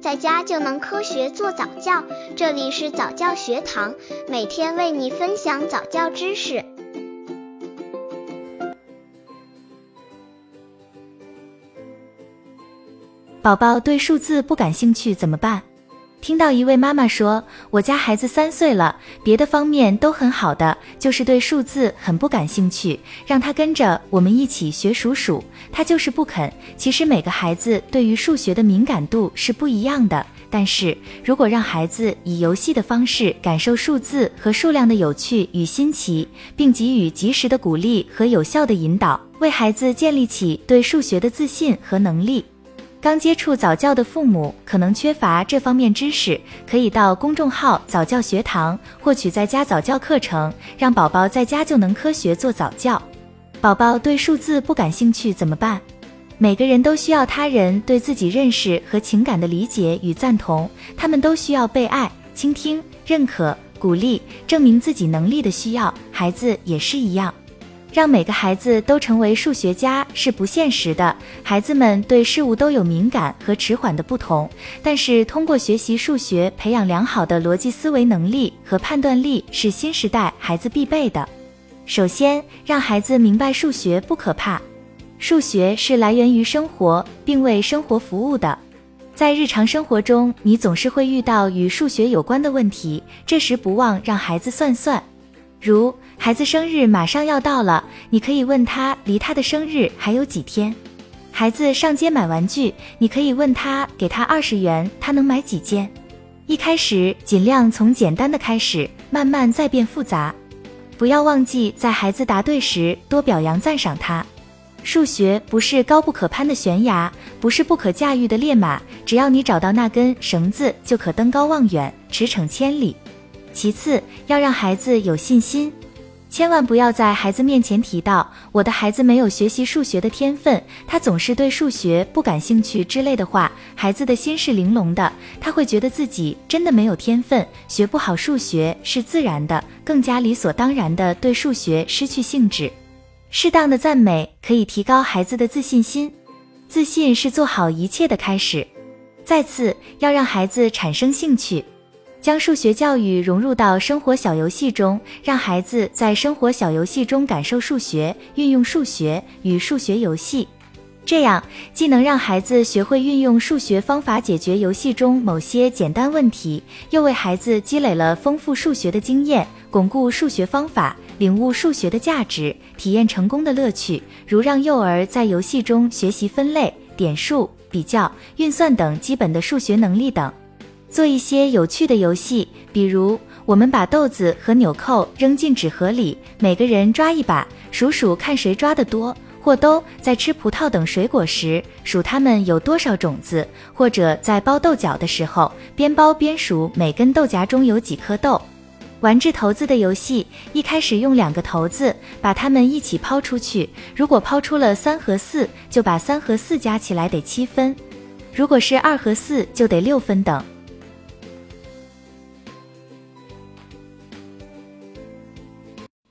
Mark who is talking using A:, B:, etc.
A: 在家就能科学做早教。这里是早教学堂，每天为你分享早教知识。
B: 宝宝对数字不感兴趣怎么办？听到一位妈妈说，我家孩子三岁了，别的方面都很好的，就是对数字很不感兴趣，让他跟着我们一起学数数，他就是不肯。其实每个孩子对于数学的敏感度是不一样的，但是如果让孩子以游戏的方式感受数字和数量的有趣与新奇，并给予及时的鼓励和有效的引导，为孩子建立起对数学的自信和能力。刚接触早教的父母可能缺乏这方面知识，可以到公众号早教学堂获取在家早教课程，让宝宝在家就能科学做早教。宝宝对数字不感兴趣怎么办？每个人都需要他人对自己认识和情感的理解与赞同，他们都需要被爱、倾听、认可、鼓励、证明自己能力的需要，孩子也是一样。让每个孩子都成为数学家是不现实的。孩子们对事物都有敏感和迟缓的不同，但是通过学习数学，培养良好的逻辑思维能力和判断力是新时代孩子必备的。首先，让孩子明白数学不可怕，数学是来源于生活，并为生活服务的。在日常生活中，你总是会遇到与数学有关的问题，这时不忘让孩子算算。如孩子生日马上要到了，你可以问他离他的生日还有几天。孩子上街买玩具，你可以问他给他二十元，他能买几件？一开始尽量从简单的开始，慢慢再变复杂。不要忘记在孩子答对时多表扬赞赏他。数学不是高不可攀的悬崖，不是不可驾驭的烈马，只要你找到那根绳子，就可登高望远，驰骋千里。其次，要让孩子有信心，千万不要在孩子面前提到我的孩子没有学习数学的天分，他总是对数学不感兴趣之类的话。孩子的心是玲珑的，他会觉得自己真的没有天分，学不好数学是自然的，更加理所当然的对数学失去兴致。适当的赞美可以提高孩子的自信心，自信是做好一切的开始。再次，要让孩子产生兴趣。将数学教育融入到生活小游戏中，让孩子在生活小游戏中感受数学，运用数学与数学游戏，这样既能让孩子学会运用数学方法解决游戏中某些简单问题，又为孩子积累了丰富数学的经验，巩固数学方法，领悟数学的价值，体验成功的乐趣。如让幼儿在游戏中学习分类、点数、比较、运算等基本的数学能力等。做一些有趣的游戏，比如我们把豆子和纽扣扔进纸盒里，每个人抓一把，数数看谁抓得多；或都在吃葡萄等水果时，数它们有多少种子；或者在包豆角的时候，边包边数每根豆荚中有几颗豆。玩掷骰子的游戏，一开始用两个骰子，把它们一起抛出去，如果抛出了三和四，就把三和四加起来得七分；如果是二和四，就得六分等。